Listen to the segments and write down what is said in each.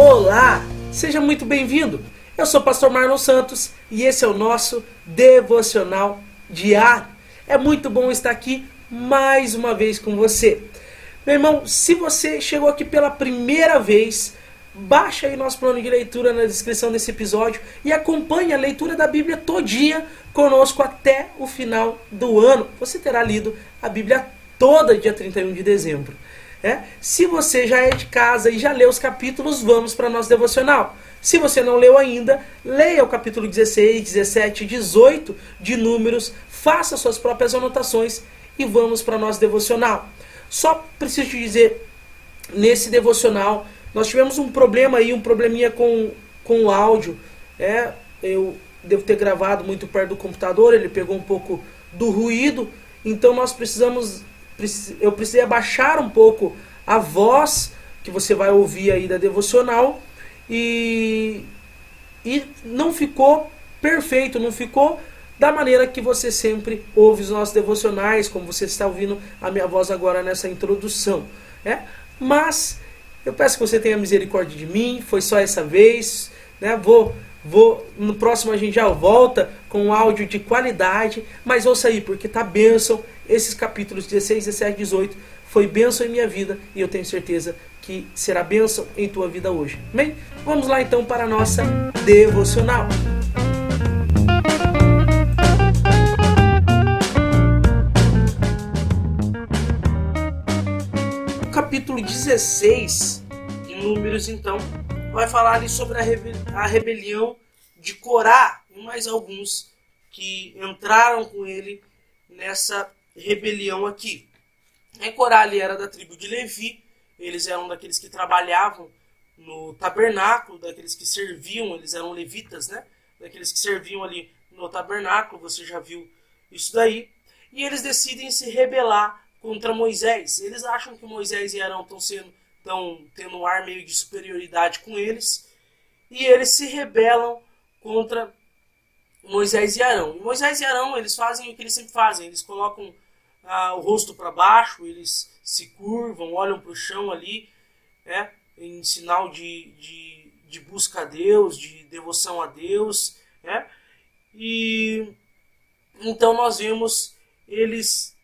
Olá, seja muito bem-vindo. Eu sou o pastor Marlon Santos e esse é o nosso devocional diário. É muito bom estar aqui mais uma vez com você. Meu irmão, se você chegou aqui pela primeira vez, baixa aí nosso plano de leitura na descrição desse episódio e acompanhe a leitura da Bíblia todinha conosco até o final do ano. Você terá lido a Bíblia toda dia 31 de dezembro. É? Se você já é de casa e já leu os capítulos, vamos para nosso devocional. Se você não leu ainda, leia o capítulo 16, 17 e 18 de Números, faça suas próprias anotações e vamos para nosso devocional. Só preciso te dizer, nesse devocional, nós tivemos um problema aí, um probleminha com, com o áudio. É, eu devo ter gravado muito perto do computador, ele pegou um pouco do ruído, então nós precisamos eu precisei abaixar um pouco a voz que você vai ouvir aí da devocional e, e não ficou perfeito, não ficou da maneira que você sempre ouve os nossos devocionais, como você está ouvindo a minha voz agora nessa introdução. É? Mas eu peço que você tenha misericórdia de mim, foi só essa vez. Né? Vou, vou, no próximo a gente já volta com um áudio de qualidade, mas ouça aí, porque tá bênção esses capítulos 16, 17, 18 foi bênção em minha vida e eu tenho certeza que será bênção em tua vida hoje. Bem, vamos lá então para a nossa devocional. O capítulo 16 de Números, então, vai falar ali sobre a, a rebelião de Corá e mais alguns que entraram com ele nessa rebelião aqui. A Corali era da tribo de Levi, eles eram daqueles que trabalhavam no tabernáculo, daqueles que serviam, eles eram levitas, né? Daqueles que serviam ali no tabernáculo, você já viu isso daí. E eles decidem se rebelar contra Moisés. Eles acham que Moisés e Arão estão sendo estão tendo um ar meio de superioridade com eles, e eles se rebelam contra Moisés e Arão. E Moisés e Arão, eles fazem o que eles sempre fazem, eles colocam ah, o rosto para baixo, eles se curvam, olham para o chão ali, né, em sinal de, de, de, busca a Deus, de devoção a Deus. Né, e então nós vemos eles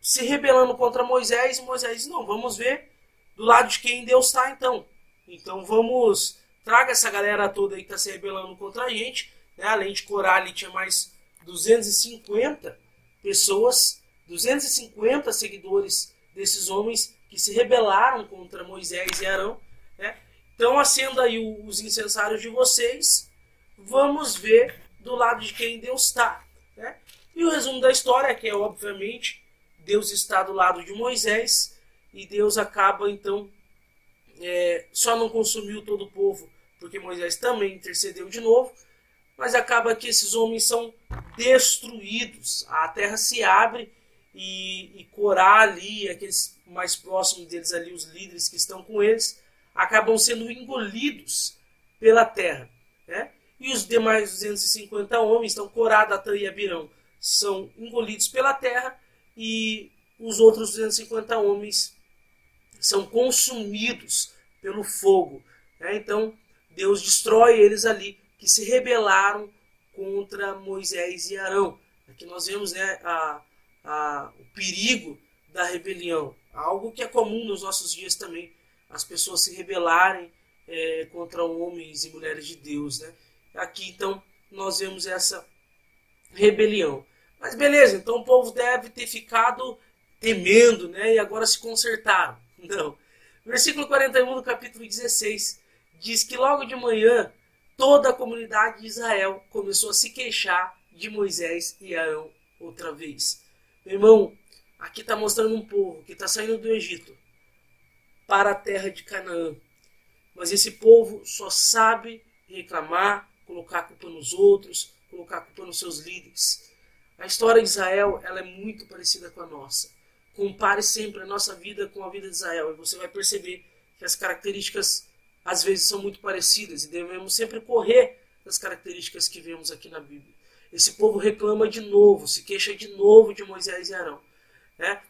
se rebelando contra Moisés, e Moisés não, vamos ver do lado de quem Deus está então. Então vamos, traga essa galera toda aí que está se rebelando contra a gente, né, além de Corá ali tinha mais 250 pessoas 250 seguidores desses homens que se rebelaram contra Moisés e Arão. Né? Então acenda aí os incensários de vocês. Vamos ver do lado de quem Deus está. Né? E o resumo da história é que é obviamente Deus está do lado de Moisés e Deus acaba então é, só não consumiu todo o povo porque Moisés também intercedeu de novo, mas acaba que esses homens são destruídos. A terra se abre e, e Corá ali, aqueles mais próximos deles ali, os líderes que estão com eles, acabam sendo engolidos pela terra. Né? E os demais 250 homens, então Corá, Datã e Abirão, são engolidos pela terra e os outros 250 homens são consumidos pelo fogo. Né? Então Deus destrói eles ali que se rebelaram contra Moisés e Arão. Aqui nós vemos né, a, a, o perigo da rebelião. Algo que é comum nos nossos dias também, as pessoas se rebelarem é, contra homens e mulheres de Deus. Né? Aqui então nós vemos essa rebelião. Mas beleza, então o povo deve ter ficado temendo né? e agora se consertaram. Não. Versículo 41 do capítulo 16 diz que logo de manhã toda a comunidade de Israel começou a se queixar de Moisés e Arão outra vez. Meu irmão, aqui está mostrando um povo que está saindo do Egito para a terra de Canaã. Mas esse povo só sabe reclamar, colocar a culpa nos outros, colocar a culpa nos seus líderes. A história de Israel ela é muito parecida com a nossa. Compare sempre a nossa vida com a vida de Israel e você vai perceber que as características às vezes são muito parecidas e devemos sempre correr das características que vemos aqui na Bíblia. Esse povo reclama de novo, se queixa de novo de Moisés e Arão. Né?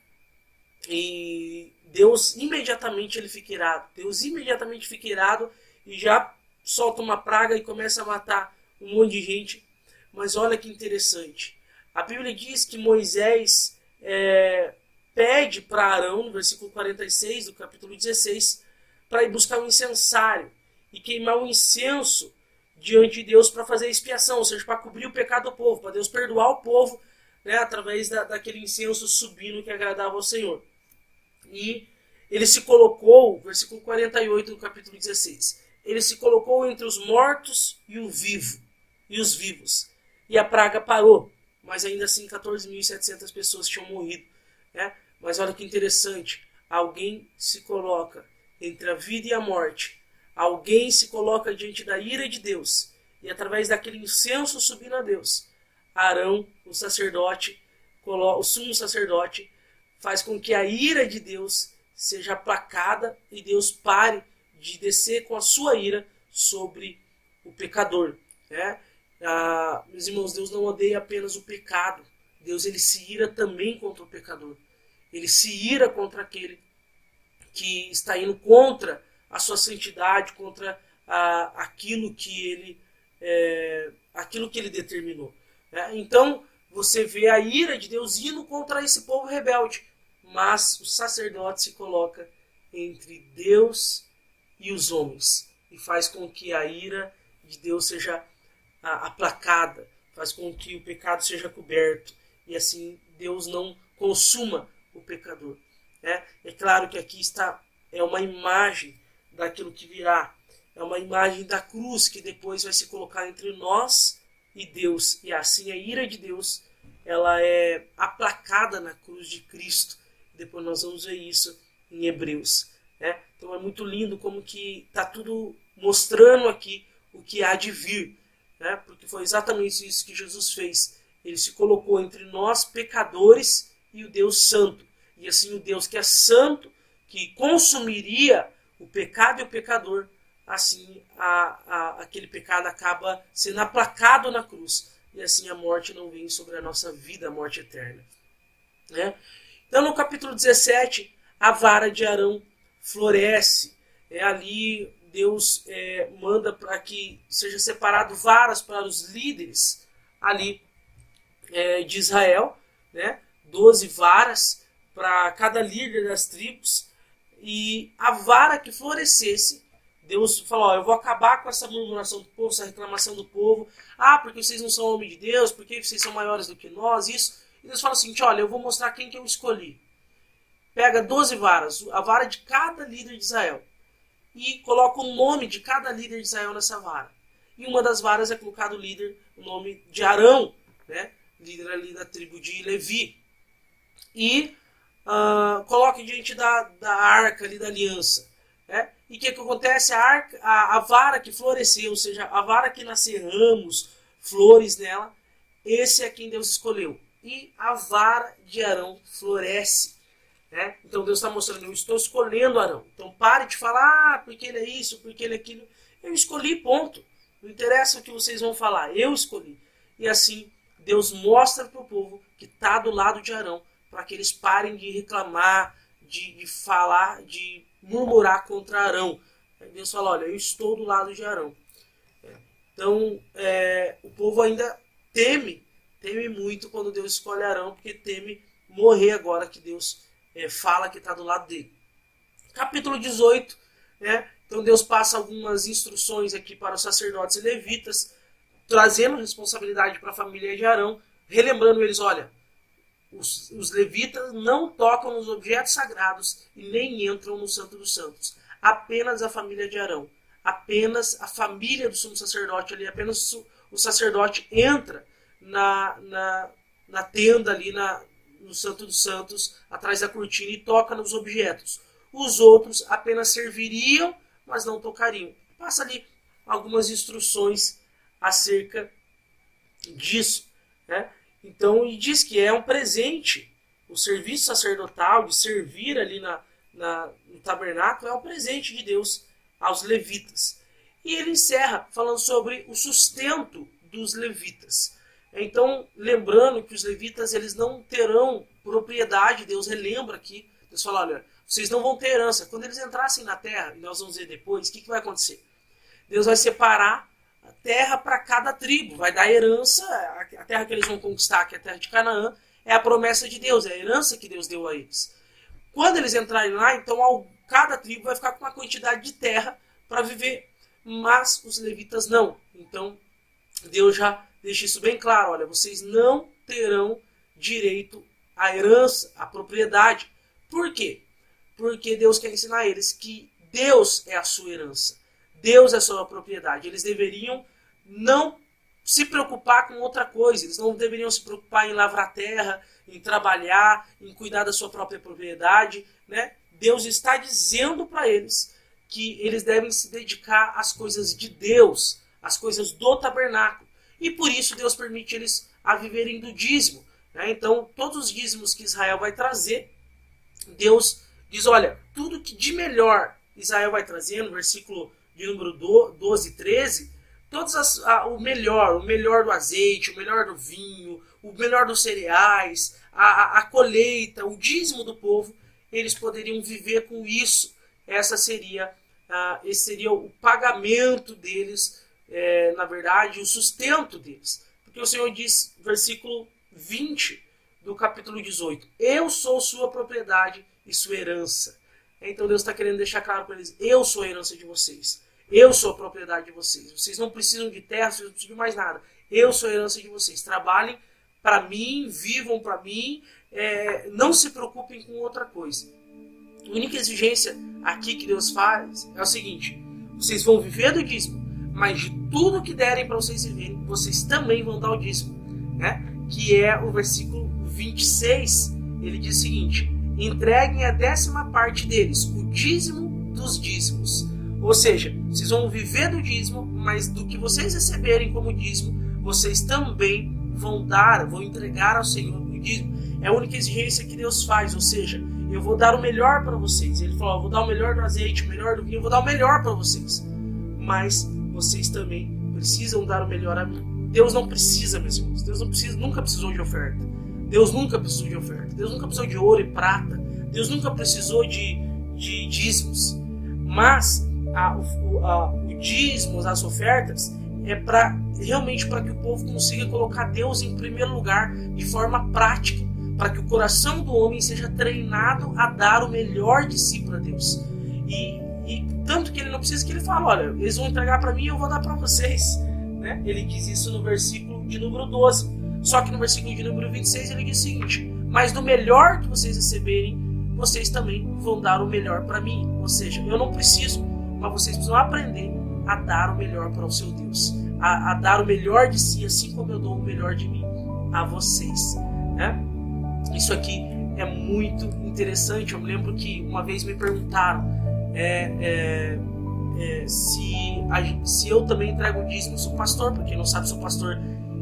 E Deus imediatamente ele fica irado. Deus imediatamente fica irado e já solta uma praga e começa a matar um monte de gente. Mas olha que interessante. A Bíblia diz que Moisés é, pede para Arão, no versículo 46 do capítulo 16, para ir buscar um incensário e queimar um incenso diante de Deus para fazer expiação, ou seja, para cobrir o pecado do povo, para Deus perdoar o povo né, através da, daquele incenso subindo que agradava ao Senhor. E ele se colocou, versículo 48 do capítulo 16, ele se colocou entre os mortos e o vivo, e os vivos. E a praga parou, mas ainda assim 14.700 pessoas tinham morrido. Né? Mas olha que interessante, alguém se coloca entre a vida e a morte. Alguém se coloca diante da ira de Deus. E através daquele incenso subindo a Deus, Arão, o sacerdote, o sumo sacerdote, faz com que a ira de Deus seja aplacada e Deus pare de descer com a sua ira sobre o pecador. Né? Ah, meus irmãos, Deus não odeia apenas o pecado. Deus ele se ira também contra o pecador. Ele se ira contra aquele que está indo contra a sua santidade, contra ah, aquilo que ele é, aquilo que ele determinou. Né? Então você vê a ira de Deus indo contra esse povo rebelde, mas o sacerdote se coloca entre Deus e os homens e faz com que a ira de Deus seja aplacada, faz com que o pecado seja coberto e assim Deus não consuma o pecador. É, é claro que aqui está é uma imagem daquilo que virá, é uma imagem da cruz que depois vai se colocar entre nós e Deus e assim a ira de Deus ela é aplacada na cruz de Cristo. Depois nós vamos ver isso em Hebreus. Né? Então é muito lindo como que está tudo mostrando aqui o que há de vir. Né? Porque foi exatamente isso que Jesus fez. Ele se colocou entre nós, pecadores, e o Deus Santo. E assim o Deus que é santo, que consumiria o pecado e o pecador, assim a, a, aquele pecado acaba sendo aplacado na cruz e assim a morte não vem sobre a nossa vida, a morte eterna. Né? Então, no capítulo 17, a vara de Arão floresce. É, ali Deus é, manda para que seja separado varas para os líderes ali é, de Israel, né? 12 varas para cada líder das tribos. E a vara que florescesse Deus falou: ó, eu vou acabar com essa murmuração do povo, essa reclamação do povo. Ah, porque vocês não são homem de Deus, porque vocês são maiores do que nós, isso. E Deus fala assim: olha, eu vou mostrar quem que eu escolhi. Pega 12 varas, a vara de cada líder de Israel, e coloca o nome de cada líder de Israel nessa vara. E uma das varas é colocado o líder, o nome de Arão, né? líder ali da tribo de Levi. E uh, coloque diante da, da arca ali da aliança. Né? E o que, que acontece? A, arca, a, a, vara que floresceu, ou seja, a vara que nasceu ramos, flores nela, esse é quem Deus escolheu. E a vara de Arão floresce. Né? Então Deus está mostrando, eu estou escolhendo Arão. Então pare de falar, ah, porque ele é isso, porque ele é aquilo. Eu escolhi, ponto. Não interessa o que vocês vão falar, eu escolhi. E assim, Deus mostra para o povo que está do lado de Arão, para que eles parem de reclamar, de, de falar, de murmurar contra Arão. Aí Deus fala: Olha, eu estou do lado de Arão. Então, é, o povo ainda teme, teme muito quando Deus escolhe Arão, porque teme morrer agora que Deus é, fala que está do lado dele. Capítulo 18, né? Então Deus passa algumas instruções aqui para os sacerdotes e levitas, trazendo responsabilidade para a família de Arão, relembrando eles, olha, os, os levitas não tocam nos objetos sagrados e nem entram no Santo dos Santos. Apenas a família de Arão, apenas a família do sumo sacerdote ali, apenas o sacerdote entra na, na, na tenda ali, na, no Santo dos Santos, atrás da cortina e toca nos objetos. Os outros apenas serviriam, mas não tocariam. Passa ali algumas instruções acerca disso. Né? Então, e diz que é um presente. O serviço sacerdotal, de servir ali na, na, no tabernáculo, é um presente de Deus aos levitas. E ele encerra falando sobre o sustento dos levitas. Então, lembrando que os levitas eles não terão propriedade, Deus relembra aqui, Deus fala, olha, vocês não vão ter herança. Quando eles entrassem na terra, e nós vamos ver depois, o que, que vai acontecer? Deus vai separar terra para cada tribo, vai dar herança, a terra que eles vão conquistar, que é a terra de Canaã, é a promessa de Deus, é a herança que Deus deu a eles. Quando eles entrarem lá, então cada tribo vai ficar com uma quantidade de terra para viver, mas os levitas não. Então Deus já deixa isso bem claro: olha, vocês não terão direito à herança, à propriedade. Por quê? Porque Deus quer ensinar a eles que Deus é a sua herança, Deus é sua propriedade. Eles deveriam não se preocupar com outra coisa, eles não deveriam se preocupar em lavrar terra, em trabalhar, em cuidar da sua própria propriedade. Né? Deus está dizendo para eles que eles devem se dedicar às coisas de Deus, às coisas do tabernáculo. E por isso Deus permite eles a viverem do dízimo. Né? Então, todos os dízimos que Israel vai trazer, Deus diz: olha, tudo que de melhor Israel vai trazer, no versículo de número 12 e 13, todos as, a, o melhor, o melhor do azeite, o melhor do vinho, o melhor dos cereais, a, a, a colheita, o dízimo do povo, eles poderiam viver com isso. Essa seria, uh, esse seria o pagamento deles, é, na verdade, o sustento deles. Porque o Senhor diz, versículo 20 do capítulo 18: Eu sou sua propriedade e sua herança. Então Deus está querendo deixar claro para eles: Eu sou a herança de vocês. Eu sou propriedade de vocês. Vocês não precisam de terra, vocês não precisam de mais nada. Eu sou a herança de vocês. Trabalhem para mim, vivam para mim, é, não se preocupem com outra coisa. A única exigência aqui que Deus faz é o seguinte: vocês vão viver do dízimo, mas de tudo que derem para vocês viverem, vocês também vão dar o dízimo, né? Que é o versículo 26. Ele diz o seguinte: entreguem a décima parte deles, o dízimo dos dízimos. Ou seja, vocês vão viver do dízimo, mas do que vocês receberem como dízimo, vocês também vão dar, vão entregar ao Senhor o dízimo. É a única exigência que Deus faz, ou seja, eu vou dar o melhor para vocês. Ele falou: vou dar o melhor do azeite, o melhor do vinho, eu vou dar o melhor para vocês. Mas vocês também precisam dar o melhor a mim. Deus não precisa, meus irmãos. Deus não precisa, nunca precisou de oferta. Deus nunca precisou de oferta. Deus nunca precisou de ouro e prata. Deus nunca precisou de, de dízimos. Mas a, a, o dízimos, as ofertas, é para realmente para que o povo consiga colocar Deus em primeiro lugar de forma prática, para que o coração do homem seja treinado a dar o melhor de si para Deus. E, e, tanto que ele não precisa que ele fale, olha, eles vão entregar para mim, eu vou dar para vocês. Né? Ele diz isso no versículo de número 12. Só que no versículo de número 26 ele diz o seguinte: Mas do melhor que vocês receberem, vocês também vão dar o melhor para mim. Ou seja, eu não preciso, mas vocês precisam aprender a dar o melhor para o seu Deus a, a, dar o melhor de si, assim como eu dou o melhor de mim a vocês. Né? Isso aqui é muito interessante. Eu me lembro que uma vez me perguntaram é, é, é, se, a, se eu também entrego o dízimo. Sou pastor, porque não sabe, sou pastor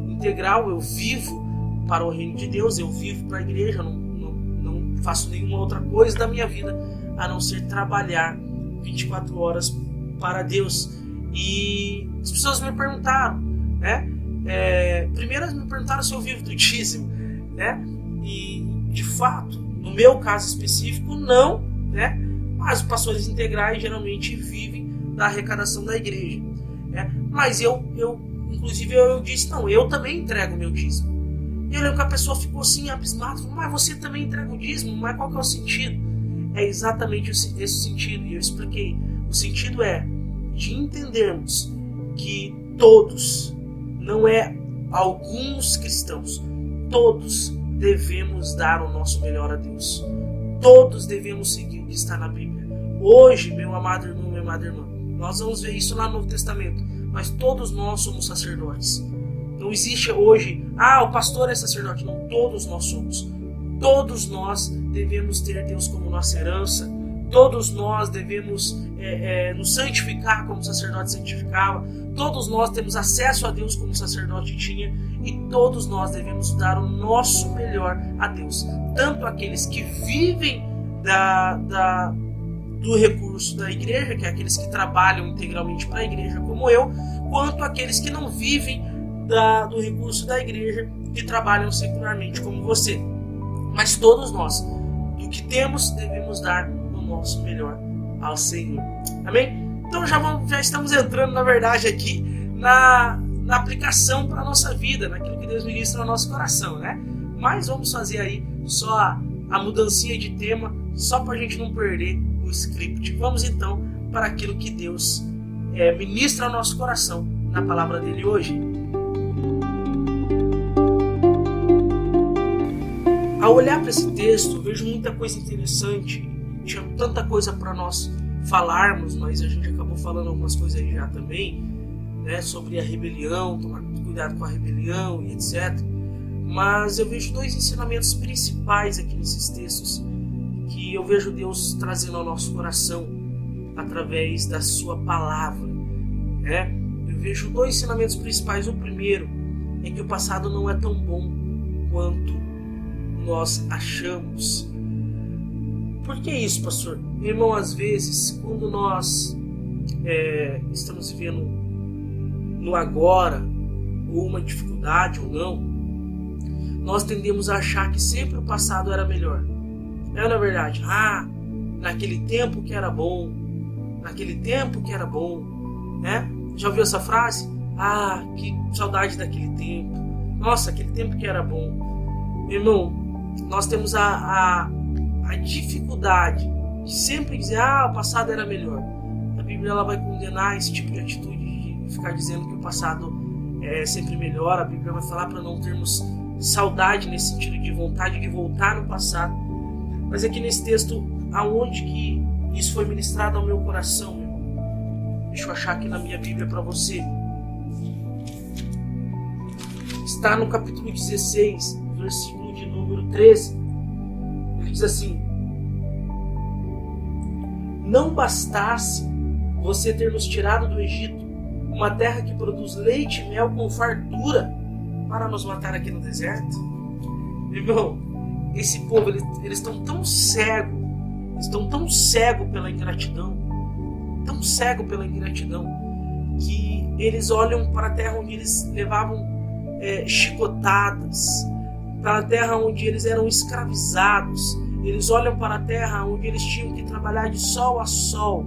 integral. Eu vivo para o reino de Deus, eu vivo para a igreja, não, não, não faço nenhuma outra coisa da minha vida a não ser trabalhar 24 horas para Deus. E as pessoas me perguntaram, né? É, primeiro me perguntaram se eu vivo do dízimo, né? E de fato, no meu caso específico, não, né? Mas os pastores integrais geralmente vivem da arrecadação da igreja, né? Mas eu, eu inclusive eu, eu disse não, eu também entrego meu dízimo. E eu lembro que a pessoa ficou assim abismada, mas você também entrega o dízimo, mas qual que é o sentido? É exatamente esse sentido e eu expliquei. O sentido é de entendermos que todos, não é alguns cristãos, todos devemos dar o nosso melhor a Deus. Todos devemos seguir o que está na Bíblia. Hoje, meu amado irmão, minha amada irmã, nós vamos ver isso lá no Novo Testamento, mas todos nós somos sacerdotes. Não existe hoje, ah, o pastor é sacerdote. Não, todos nós somos. Todos nós devemos ter Deus como nossa herança Todos nós devemos é, é, nos santificar como o sacerdote santificava. Todos nós temos acesso a Deus como o sacerdote tinha. E todos nós devemos dar o nosso melhor a Deus. Tanto aqueles que vivem da, da, do recurso da igreja, que é aqueles que trabalham integralmente para a igreja, como eu, quanto aqueles que não vivem da, do recurso da igreja, que trabalham secularmente, como você. Mas todos nós, do que temos, devemos dar nosso melhor ao Senhor. Amém? Então já, vamos, já estamos entrando, na verdade, aqui na, na aplicação para a nossa vida, naquilo que Deus ministra no nosso coração, né? Mas vamos fazer aí só a, a mudancinha de tema, só para a gente não perder o script. Vamos então para aquilo que Deus é, ministra ao nosso coração na palavra dele hoje. Ao olhar para esse texto, vejo muita coisa interessante. Tinha tanta coisa para nós falarmos, mas a gente acabou falando algumas coisas aí já também, né, sobre a rebelião, tomar cuidado com a rebelião e etc. Mas eu vejo dois ensinamentos principais aqui nesses textos que eu vejo Deus trazendo ao nosso coração através da sua palavra, né? Eu vejo dois ensinamentos principais. O primeiro é que o passado não é tão bom quanto nós achamos. Por que isso, pastor? Irmão, às vezes, quando nós é, estamos vivendo no agora, ou uma dificuldade ou não, nós tendemos a achar que sempre o passado era melhor. É na verdade, ah, naquele tempo que era bom, naquele tempo que era bom, né? Já ouviu essa frase? Ah, que saudade daquele tempo. Nossa, aquele tempo que era bom. Irmão, nós temos a, a, a dificuldade de sempre dizer, ah, o passado era melhor. A Bíblia ela vai condenar esse tipo de atitude de ficar dizendo que o passado é sempre melhor. A Bíblia vai falar para não termos saudade nesse sentido de vontade de voltar no passado. Mas aqui nesse texto, aonde que isso foi ministrado ao meu coração, meu irmão? Deixa eu achar aqui na minha Bíblia para você. Está no capítulo 16, versículo número 13. Ele diz assim: Não bastasse você ter nos tirado do Egito, uma terra que produz leite e mel com fartura, para nos matar aqui no deserto? Irmão, esse povo, eles, eles estão tão cegos, estão tão cegos pela ingratidão, tão cegos pela ingratidão, que eles olham para a terra onde eles levavam é, chicotadas, para a terra onde eles eram escravizados, eles olham para a terra onde eles tinham que trabalhar de sol a sol,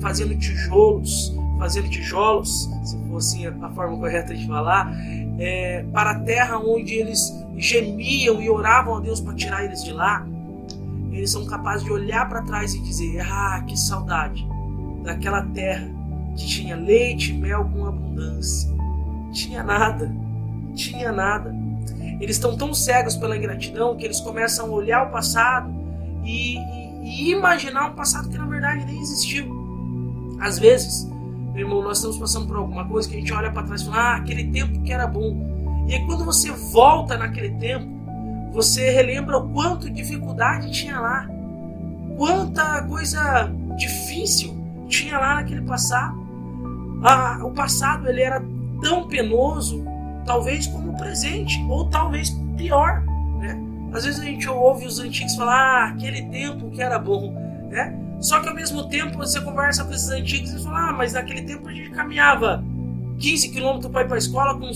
fazendo tijolos, fazendo tijolos, se fosse a forma correta de falar, é, para a terra onde eles gemiam e oravam a Deus para tirar eles de lá, eles são capazes de olhar para trás e dizer: Ah, que saudade daquela terra que tinha leite e mel com abundância. Tinha nada, tinha nada. Eles estão tão cegos pela ingratidão que eles começam a olhar o passado e, e, e imaginar um passado que na verdade nem existiu. Às vezes, meu irmão, nós estamos passando por alguma coisa que a gente olha para trás e fala: Ah, aquele tempo que era bom. E aí, quando você volta naquele tempo, você relembra o quanto dificuldade tinha lá, quanta coisa difícil tinha lá naquele passado. Ah, o passado ele era tão penoso, talvez como o presente, ou talvez pior. Né? Às vezes a gente ouve os antigos falar ah, aquele tempo que era bom. Né? Só que ao mesmo tempo você conversa com esses antigos e fala, ah, mas naquele tempo a gente caminhava 15 quilômetros para ir para a escola com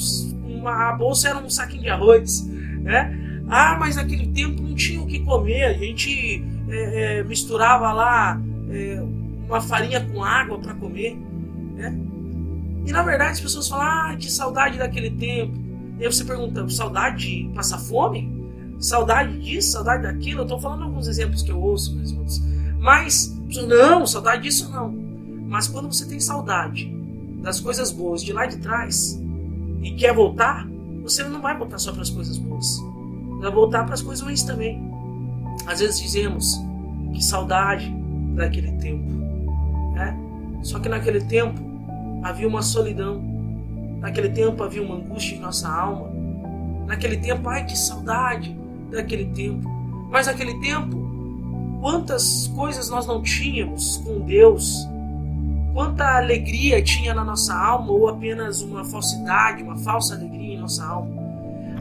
uma, a bolsa era um saquinho de arroz, né? Ah, mas naquele tempo não tinha o que comer, a gente é, é, misturava lá é, uma farinha com água para comer? E na verdade as pessoas falam, ah, que saudade daquele tempo. E aí você pergunta, saudade de passar fome? Saudade disso, saudade daquilo? Eu estou falando alguns exemplos que eu ouço, irmãos. Mas, não, saudade disso não. Mas quando você tem saudade das coisas boas de lá de trás, e quer voltar, você não vai voltar só para as coisas boas. Vai voltar para as coisas ruins também. Às vezes dizemos que saudade daquele tempo. Né? Só que naquele tempo havia uma solidão. Naquele tempo havia uma angústia em nossa alma. Naquele tempo, ai que saudade daquele tempo. Mas naquele tempo, quantas coisas nós não tínhamos com Deus quanta alegria tinha na nossa alma ou apenas uma falsidade, uma falsa alegria em nossa alma.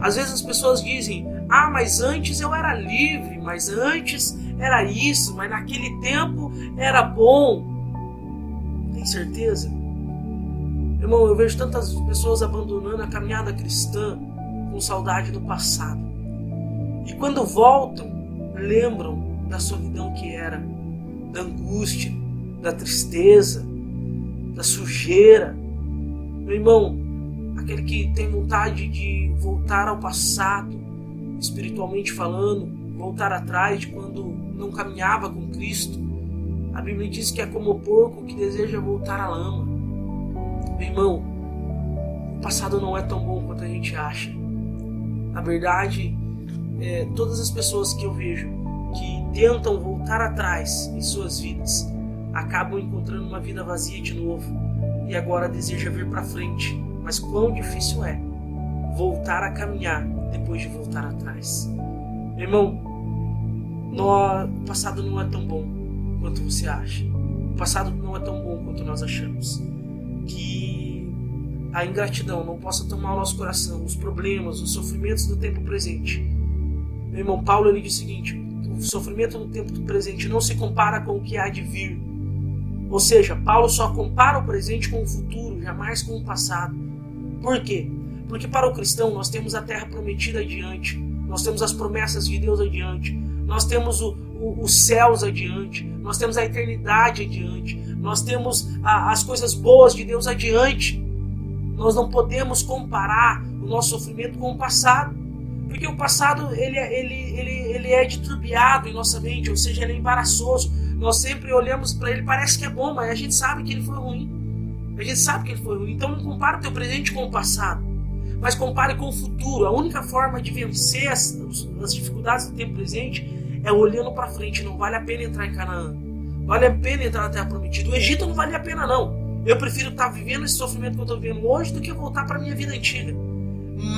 Às vezes as pessoas dizem: "Ah, mas antes eu era livre, mas antes era isso, mas naquele tempo era bom". Tem certeza? Irmão, eu vejo tantas pessoas abandonando a caminhada cristã com saudade do passado. E quando voltam, lembram da solidão que era, da angústia, da tristeza, da sujeira. Meu irmão, aquele que tem vontade de voltar ao passado, espiritualmente falando, voltar atrás de quando não caminhava com Cristo. A Bíblia diz que é como o porco que deseja voltar à lama. Meu irmão, o passado não é tão bom quanto a gente acha. Na verdade, é, todas as pessoas que eu vejo que tentam voltar atrás em suas vidas acabam encontrando uma vida vazia de novo e agora deseja vir para frente. Mas quão difícil é voltar a caminhar depois de voltar atrás. Meu irmão, no, o passado não é tão bom quanto você acha. O passado não é tão bom quanto nós achamos. Que a ingratidão não possa tomar o nosso coração, os problemas, os sofrimentos do tempo presente. Meu irmão Paulo ele diz o seguinte: o sofrimento do tempo presente não se compara com o que há de vir. Ou seja, Paulo só compara o presente com o futuro, jamais com o passado. Por quê? Porque para o cristão nós temos a terra prometida adiante, nós temos as promessas de Deus adiante, nós temos o, os céus adiante, nós temos a eternidade adiante, nós temos a, as coisas boas de Deus adiante. Nós não podemos comparar o nosso sofrimento com o passado, porque o passado ele, ele, ele, ele é diturbiado em nossa mente, ou seja, ele é embaraçoso. Nós sempre olhamos para ele, parece que é bom, mas a gente sabe que ele foi ruim. A gente sabe que ele foi ruim. Então não compara o teu presente com o passado, mas compare com o futuro. A única forma de vencer as, as dificuldades do tempo presente é olhando para frente. Não vale a pena entrar em Canaã. Vale a pena entrar na Terra Prometida. O Egito não vale a pena, não. Eu prefiro estar tá vivendo esse sofrimento que eu estou vivendo hoje do que voltar para minha vida antiga.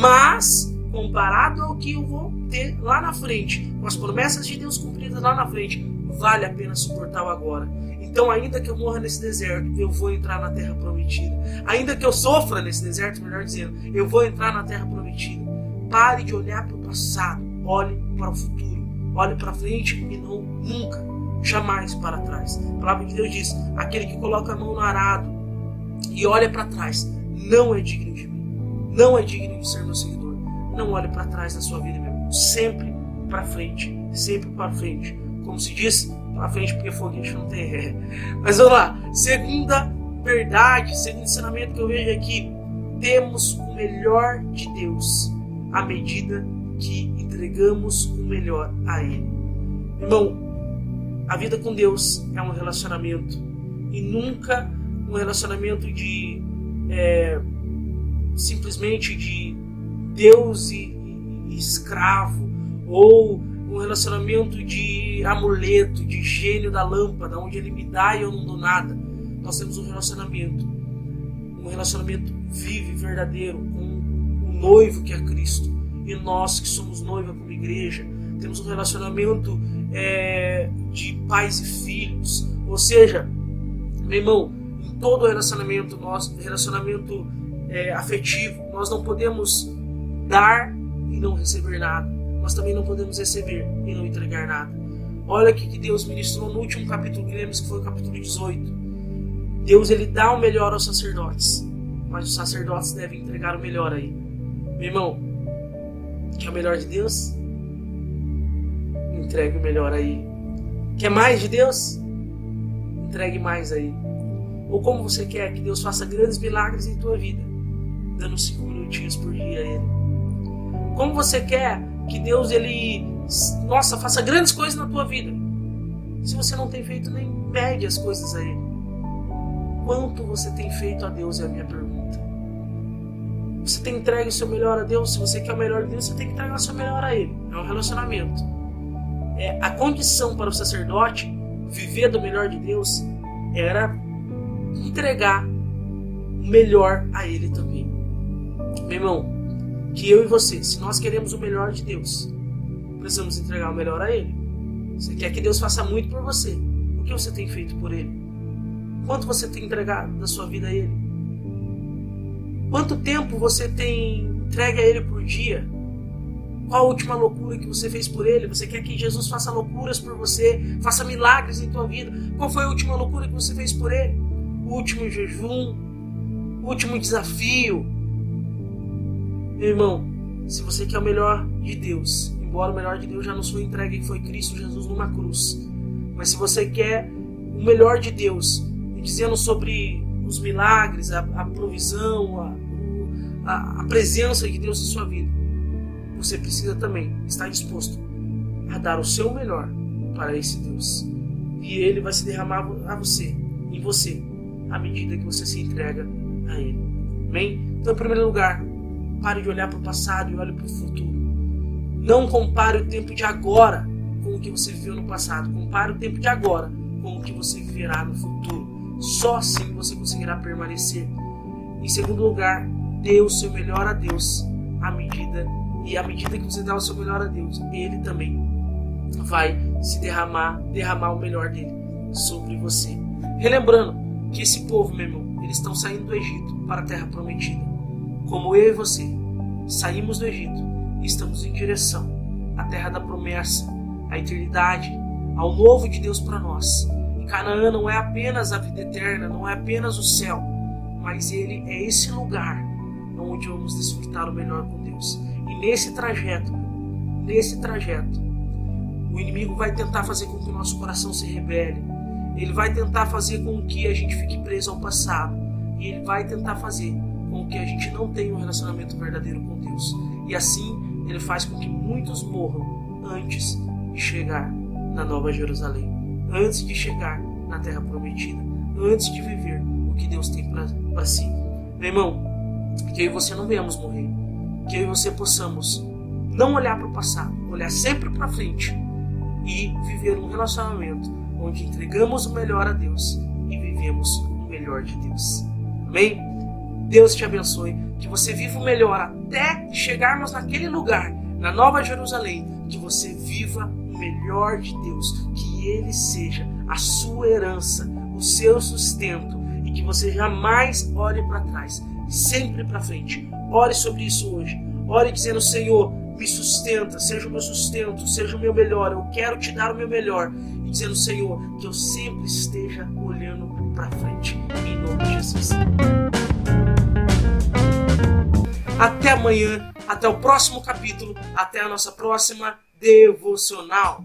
Mas, comparado ao que eu vou ter lá na frente, com as promessas de Deus cumpridas lá na frente, vale a pena suportar o agora. Então, ainda que eu morra nesse deserto, eu vou entrar na terra prometida. Ainda que eu sofra nesse deserto, melhor dizendo, eu vou entrar na terra prometida. Pare de olhar para o passado, olhe para o futuro, olhe para frente e não nunca, jamais para trás. A palavra de Deus diz: aquele que coloca a mão no arado e olha para trás, não é digno de mim, não é digno de ser meu seguidor. Não olhe para trás na sua vida, meu irmão. Sempre para frente, sempre para frente. Como se diz, para frente porque foguete não tem ré. Mas vamos lá. Segunda verdade, segundo ensinamento que eu vejo aqui, temos o melhor de Deus à medida que entregamos o melhor a Ele. Irmão, a vida com Deus é um relacionamento e nunca um relacionamento de é, simplesmente de Deus e, e escravo ou um relacionamento de amuleto, de gênio da lâmpada, onde ele me dá e eu não dou nada. Nós temos um relacionamento, um relacionamento vivo e verdadeiro com o noivo que é Cristo. E nós que somos noiva como igreja, temos um relacionamento é, de pais e filhos. Ou seja, meu irmão, em todo relacionamento, nosso relacionamento é, afetivo, nós não podemos dar e não receber nada nós também não podemos receber e não entregar nada. Olha o que Deus ministrou no último capítulo lemos, que foi o capítulo 18. Deus ele dá o melhor aos sacerdotes, mas os sacerdotes devem entregar o melhor aí. Meu irmão, quer o melhor de Deus? Entregue o melhor aí. Quer mais de Deus? Entregue mais aí. Ou como você quer que Deus faça grandes milagres em tua vida, dando cinco minutinhos por dia a Ele. Como você quer que Deus ele, nossa, faça grandes coisas na tua vida. Se você não tem feito nem pede as coisas a Ele. Quanto você tem feito a Deus é a minha pergunta. Você tem entregue o seu melhor a Deus? Se você quer o melhor de Deus, você tem que entregar o seu melhor a Ele. É um relacionamento. É, a condição para o sacerdote viver do melhor de Deus era entregar o melhor a Ele também. Meu irmão, que eu e você, se nós queremos o melhor de Deus, precisamos entregar o melhor a Ele. Você quer que Deus faça muito por você? O que você tem feito por Ele? Quanto você tem entregado da sua vida a Ele? Quanto tempo você tem entregue a Ele por dia? Qual a última loucura que você fez por Ele? Você quer que Jesus faça loucuras por você, faça milagres em tua vida? Qual foi a última loucura que você fez por Ele? O último jejum? O último desafio? Meu irmão, se você quer o melhor de Deus, embora o melhor de Deus já nos foi entregue, que foi Cristo Jesus numa cruz, mas se você quer o melhor de Deus, dizendo sobre os milagres, a, a provisão, a, a, a presença de Deus em sua vida, você precisa também estar disposto a dar o seu melhor para esse Deus. E ele vai se derramar a você, em você, à medida que você se entrega a ele. Amém? Então, em primeiro lugar, pare de olhar para o passado e olhe para o futuro. Não compare o tempo de agora com o que você viveu no passado. Compare o tempo de agora com o que você viverá no futuro. Só assim você conseguirá permanecer. Em segundo lugar, dê o seu melhor a Deus à medida e à medida que você dá o seu melhor a Deus, Ele também vai se derramar, derramar o melhor dele sobre você. Relembrando que esse povo, meu irmão, eles estão saindo do Egito para a Terra Prometida. Como eu e você, saímos do Egito e estamos em direção à Terra da Promessa, à eternidade, ao novo de Deus para nós. Canaã não é apenas a vida eterna, não é apenas o céu, mas ele é esse lugar onde vamos desfrutar o melhor com Deus. E nesse trajeto, nesse trajeto, o inimigo vai tentar fazer com que o nosso coração se rebele. Ele vai tentar fazer com que a gente fique preso ao passado. E ele vai tentar fazer com que a gente não tenha um relacionamento verdadeiro com Deus. E assim, ele faz com que muitos morram antes de chegar na Nova Jerusalém, antes de chegar na Terra Prometida, antes de viver o que Deus tem para si. Meu irmão, que eu e você não venhamos morrer, que eu e você possamos não olhar para o passado, olhar sempre para frente e viver um relacionamento onde entregamos o melhor a Deus e vivemos o melhor de Deus. Amém? Deus te abençoe, que você viva o melhor até chegarmos naquele lugar, na Nova Jerusalém, que você viva o melhor de Deus, que Ele seja a sua herança, o seu sustento e que você jamais olhe para trás, sempre para frente. Ore sobre isso hoje. Ore dizendo: Senhor, me sustenta, seja o meu sustento, seja o meu melhor. Eu quero te dar o meu melhor. E dizendo, Senhor, que eu sempre esteja olhando para frente. Em nome de Jesus. Até amanhã, até o próximo capítulo, até a nossa próxima devocional.